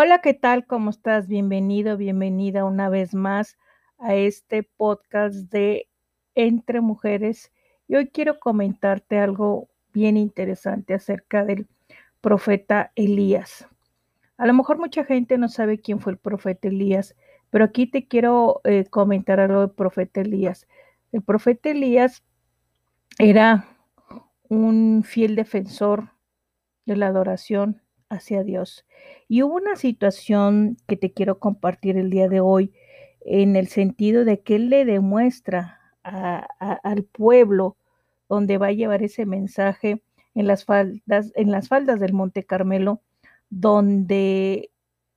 Hola, ¿qué tal? ¿Cómo estás? Bienvenido, bienvenida una vez más a este podcast de Entre Mujeres. Y hoy quiero comentarte algo bien interesante acerca del profeta Elías. A lo mejor mucha gente no sabe quién fue el profeta Elías, pero aquí te quiero eh, comentar algo del profeta Elías. El profeta Elías era un fiel defensor de la adoración hacia Dios. Y hubo una situación que te quiero compartir el día de hoy en el sentido de que Él le demuestra al pueblo donde va a llevar ese mensaje en las faldas, en las faldas del Monte Carmelo, donde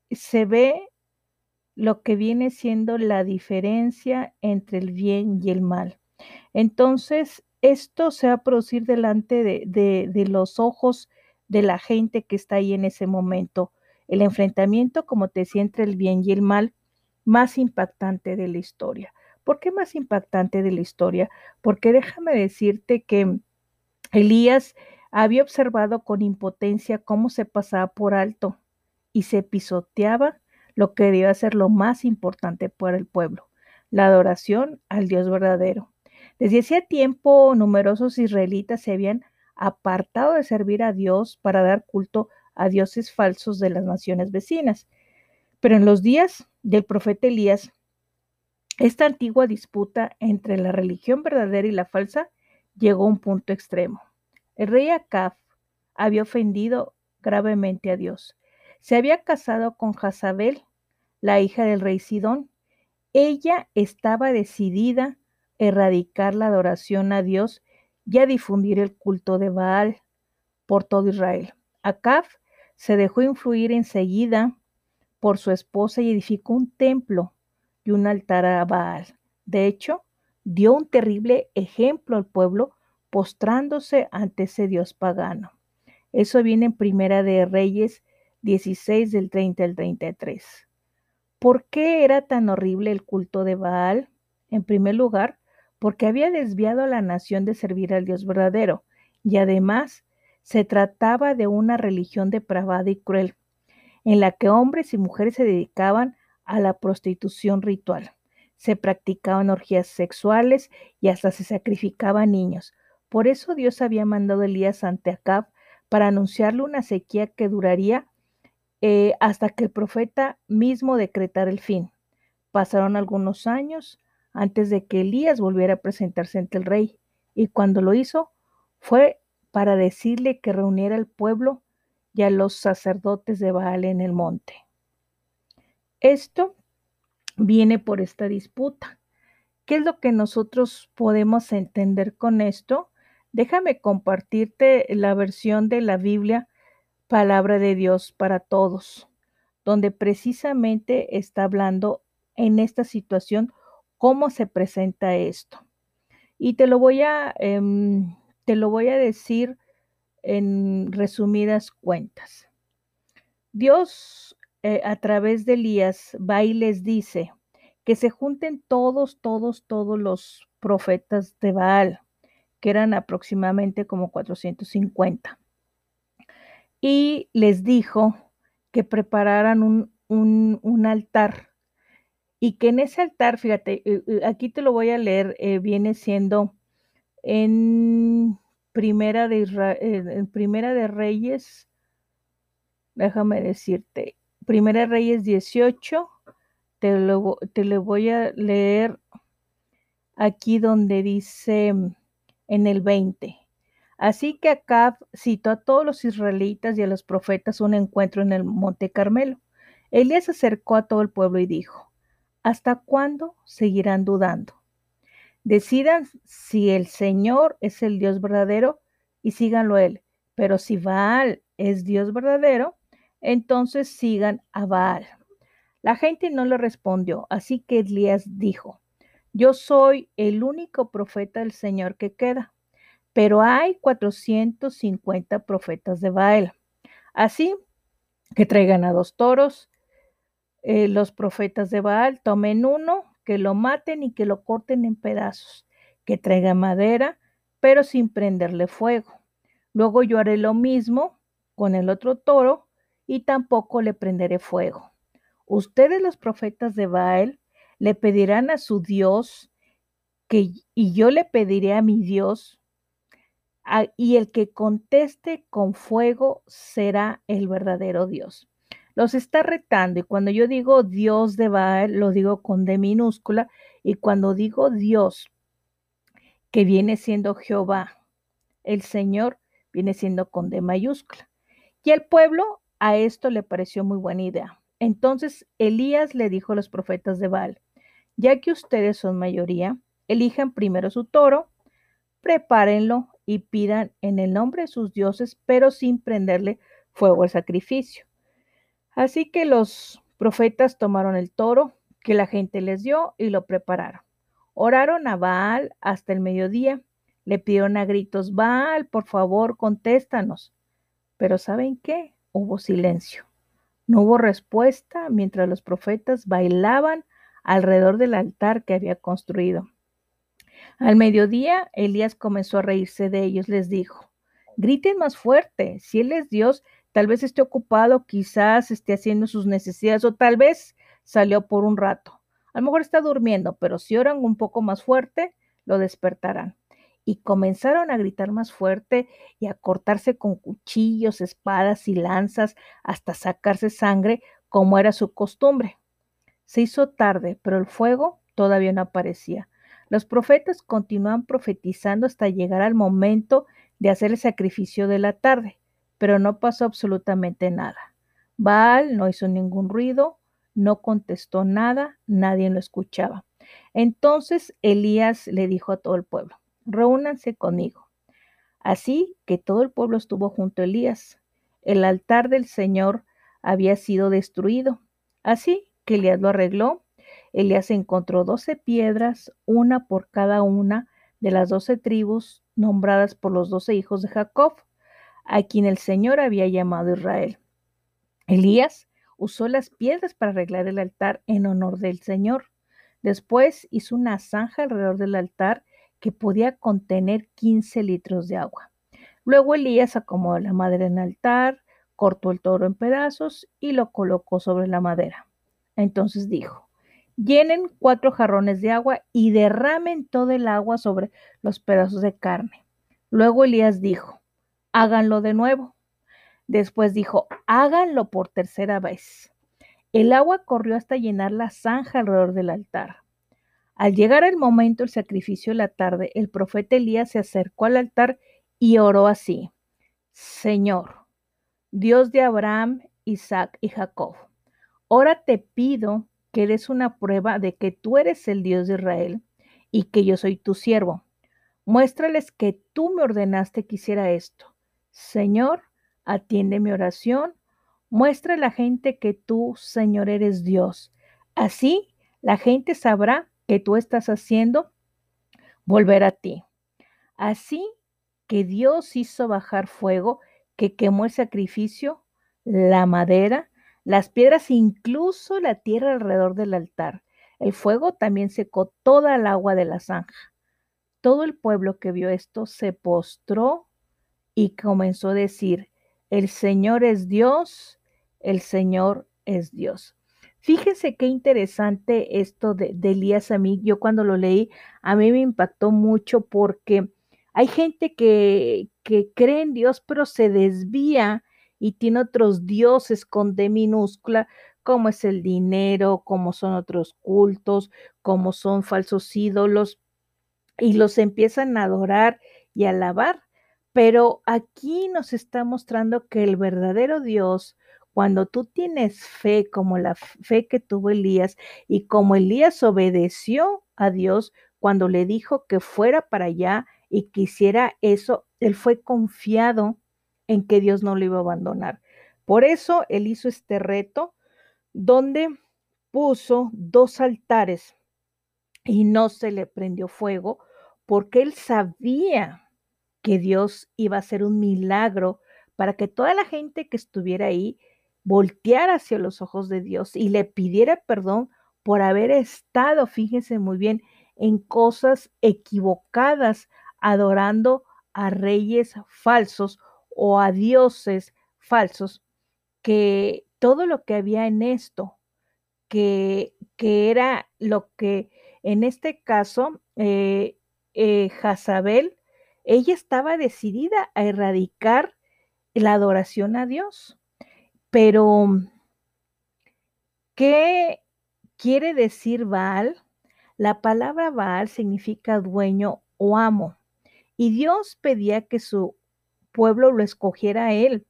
se ve lo que viene siendo la diferencia entre el bien y el mal. Entonces, esto se va a producir delante de, de los ojos de la gente que está ahí en ese momento. El enfrentamiento, como te decía, entre el bien y el mal, más impactante de la historia. ¿Por qué más impactante de la historia? Porque déjame decirte que Elías había observado con impotencia cómo se pasaba por alto y se pisoteaba lo que debía ser lo más importante para el pueblo, la adoración al Dios verdadero. Desde hacía tiempo numerosos israelitas se habían apartado de servir a Dios para dar culto a dioses falsos de las naciones vecinas. Pero en los días del profeta Elías, esta antigua disputa entre la religión verdadera y la falsa llegó a un punto extremo. El rey Acab había ofendido gravemente a Dios. Se había casado con Jazabel, la hija del rey Sidón. Ella estaba decidida a erradicar la adoración a Dios y a difundir el culto de Baal por todo Israel. Acab se dejó influir enseguida por su esposa y edificó un templo y un altar a Baal. De hecho, dio un terrible ejemplo al pueblo postrándose ante ese dios pagano. Eso viene en Primera de Reyes 16 del 30 al 33. ¿Por qué era tan horrible el culto de Baal? En primer lugar, porque había desviado a la nación de servir al Dios verdadero, y además se trataba de una religión depravada y cruel, en la que hombres y mujeres se dedicaban a la prostitución ritual. Se practicaban orgías sexuales y hasta se sacrificaban niños. Por eso Dios había mandado a Elías ante Acab para anunciarle una sequía que duraría eh, hasta que el profeta mismo decretara el fin. Pasaron algunos años, antes de que Elías volviera a presentarse ante el rey, y cuando lo hizo fue para decirle que reuniera al pueblo y a los sacerdotes de Baal en el monte. Esto viene por esta disputa. ¿Qué es lo que nosotros podemos entender con esto? Déjame compartirte la versión de la Biblia, palabra de Dios para todos, donde precisamente está hablando en esta situación cómo se presenta esto. Y te lo voy a, em, te lo voy a decir en resumidas cuentas. Dios eh, a través de Elías va y les dice que se junten todos, todos, todos los profetas de Baal, que eran aproximadamente como 450. Y les dijo que prepararan un, un, un altar y que en ese altar, fíjate, eh, eh, aquí te lo voy a leer, eh, viene siendo en Primera de, Primera de Reyes, déjame decirte, Primera de Reyes 18, te lo, te lo voy a leer aquí donde dice en el 20. Así que Acab citó a todos los israelitas y a los profetas un encuentro en el monte Carmelo. Elías acercó a todo el pueblo y dijo, ¿Hasta cuándo seguirán dudando? Decidan si el Señor es el Dios verdadero y síganlo él. Pero si Baal es Dios verdadero, entonces sigan a Baal. La gente no le respondió, así que Elías dijo, yo soy el único profeta del Señor que queda, pero hay 450 profetas de Baal. Así que traigan a dos toros eh, los profetas de Baal, tomen uno, que lo maten y que lo corten en pedazos, que traiga madera, pero sin prenderle fuego. Luego yo haré lo mismo con el otro toro y tampoco le prenderé fuego. Ustedes los profetas de Baal le pedirán a su Dios que, y yo le pediré a mi Dios, y el que conteste con fuego será el verdadero Dios. Los está retando y cuando yo digo Dios de Baal, lo digo con D minúscula y cuando digo Dios, que viene siendo Jehová, el Señor, viene siendo con D mayúscula. Y el pueblo a esto le pareció muy buena idea. Entonces Elías le dijo a los profetas de Baal, ya que ustedes son mayoría, elijan primero su toro, prepárenlo y pidan en el nombre de sus dioses, pero sin prenderle fuego al sacrificio. Así que los profetas tomaron el toro que la gente les dio y lo prepararon. Oraron a Baal hasta el mediodía. Le pidieron a gritos, Baal, por favor, contéstanos. Pero ¿saben qué? Hubo silencio. No hubo respuesta mientras los profetas bailaban alrededor del altar que había construido. Al mediodía, Elías comenzó a reírse de ellos. Les dijo, griten más fuerte. Si Él es Dios, tal vez esté ocupado, quizás esté haciendo sus necesidades o tal vez salió por un rato. A lo mejor está durmiendo, pero si oran un poco más fuerte, lo despertarán. Y comenzaron a gritar más fuerte y a cortarse con cuchillos, espadas y lanzas hasta sacarse sangre, como era su costumbre. Se hizo tarde, pero el fuego todavía no aparecía. Los profetas continúan profetizando hasta llegar al momento de hacer el sacrificio de la tarde, pero no pasó absolutamente nada. Baal no hizo ningún ruido, no contestó nada, nadie lo escuchaba. Entonces Elías le dijo a todo el pueblo, reúnanse conmigo. Así que todo el pueblo estuvo junto a Elías. El altar del Señor había sido destruido. Así que Elías lo arregló Elías encontró doce piedras, una por cada una de las doce tribus nombradas por los doce hijos de Jacob, a quien el Señor había llamado Israel. Elías usó las piedras para arreglar el altar en honor del Señor. Después hizo una zanja alrededor del altar que podía contener 15 litros de agua. Luego Elías acomodó la madera en el altar, cortó el toro en pedazos y lo colocó sobre la madera. Entonces dijo, Llenen cuatro jarrones de agua y derramen todo el agua sobre los pedazos de carne. Luego Elías dijo, háganlo de nuevo. Después dijo, háganlo por tercera vez. El agua corrió hasta llenar la zanja alrededor del altar. Al llegar el momento del sacrificio de la tarde, el profeta Elías se acercó al altar y oró así, Señor, Dios de Abraham, Isaac y Jacob, ahora te pido que eres una prueba de que tú eres el Dios de Israel y que yo soy tu siervo. Muéstrales que tú me ordenaste que hiciera esto. Señor, atiende mi oración. Muestra a la gente que tú, Señor, eres Dios. Así la gente sabrá que tú estás haciendo volver a ti. Así que Dios hizo bajar fuego que quemó el sacrificio, la madera las piedras, incluso la tierra alrededor del altar. El fuego también secó toda el agua de la zanja. Todo el pueblo que vio esto se postró y comenzó a decir, el Señor es Dios, el Señor es Dios. Fíjense qué interesante esto de, Elías a mí. Yo cuando lo leí, a mí me impactó mucho porque hay gente que, que cree en Dios, pero se desvía y tiene otros dioses con D minúscula, como es el dinero, como son otros cultos, como son falsos ídolos, y los empiezan a adorar y alabar. Pero aquí nos está mostrando que el verdadero Dios, cuando tú tienes fe como la fe que tuvo Elías y como Elías obedeció a Dios cuando le dijo que fuera para allá y que hiciera eso, él fue confiado en que Dios no lo iba a abandonar. Por eso él hizo este reto donde puso dos altares y no se le prendió fuego porque él sabía que Dios iba a hacer un milagro para que toda la gente que estuviera ahí volteara hacia los ojos de Dios y le pidiera perdón por haber estado, fíjense muy bien, en cosas equivocadas, adorando a reyes falsos o a dioses falsos que todo lo que había en esto, que, que era lo que en este caso, eh, eh, Jazabel, ella estaba decidida a erradicar la adoración a Dios. Pero, ¿qué quiere decir Baal? La palabra Baal significa dueño o amo. Y Dios pedía que su pueblo lo escogiera a él.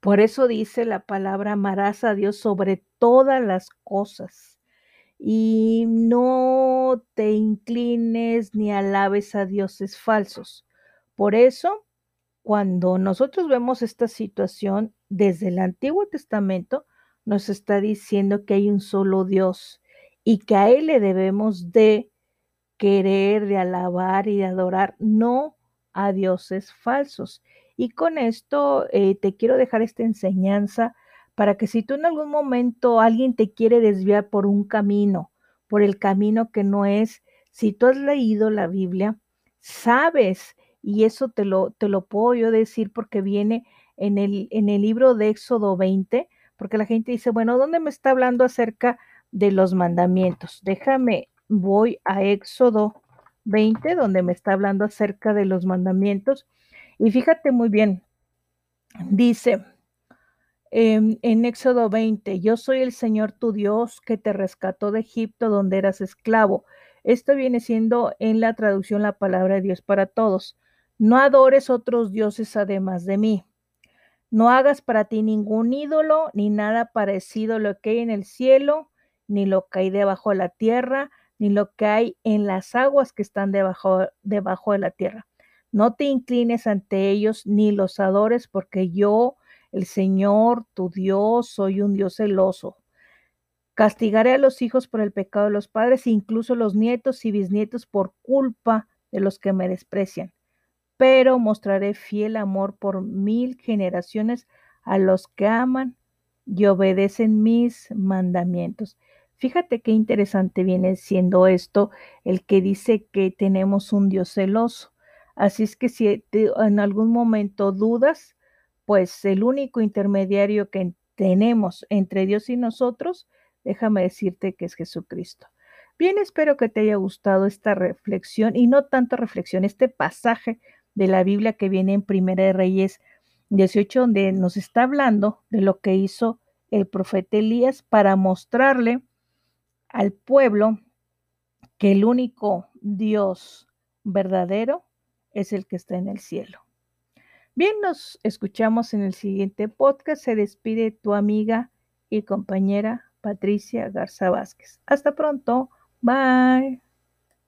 Por eso dice la palabra, amarás a Dios sobre todas las cosas y no te inclines ni alabes a dioses falsos. Por eso, cuando nosotros vemos esta situación desde el Antiguo Testamento, nos está diciendo que hay un solo Dios y que a Él le debemos de querer, de alabar y de adorar, no a dioses falsos. Y con esto eh, te quiero dejar esta enseñanza para que si tú en algún momento alguien te quiere desviar por un camino, por el camino que no es, si tú has leído la Biblia, sabes, y eso te lo, te lo puedo yo decir porque viene en el, en el libro de Éxodo 20, porque la gente dice, bueno, ¿dónde me está hablando acerca de los mandamientos? Déjame, voy a Éxodo 20, donde me está hablando acerca de los mandamientos. Y fíjate muy bien, dice em, en Éxodo 20, yo soy el Señor tu Dios que te rescató de Egipto donde eras esclavo. Esto viene siendo en la traducción la palabra de Dios para todos. No adores otros dioses además de mí. No hagas para ti ningún ídolo, ni nada parecido a lo que hay en el cielo, ni lo que hay debajo de la tierra, ni lo que hay en las aguas que están debajo, debajo de la tierra. No te inclines ante ellos ni los adores, porque yo, el Señor, tu Dios, soy un Dios celoso. Castigaré a los hijos por el pecado de los padres, incluso los nietos y bisnietos por culpa de los que me desprecian. Pero mostraré fiel amor por mil generaciones a los que aman y obedecen mis mandamientos. Fíjate qué interesante viene siendo esto, el que dice que tenemos un Dios celoso. Así es que si en algún momento dudas, pues el único intermediario que tenemos entre Dios y nosotros, déjame decirte que es Jesucristo. Bien, espero que te haya gustado esta reflexión y no tanto reflexión, este pasaje de la Biblia que viene en Primera de Reyes 18, donde nos está hablando de lo que hizo el profeta Elías para mostrarle al pueblo que el único Dios verdadero es el que está en el cielo. Bien, nos escuchamos en el siguiente podcast. Se despide tu amiga y compañera Patricia Garza Vázquez. Hasta pronto. Bye.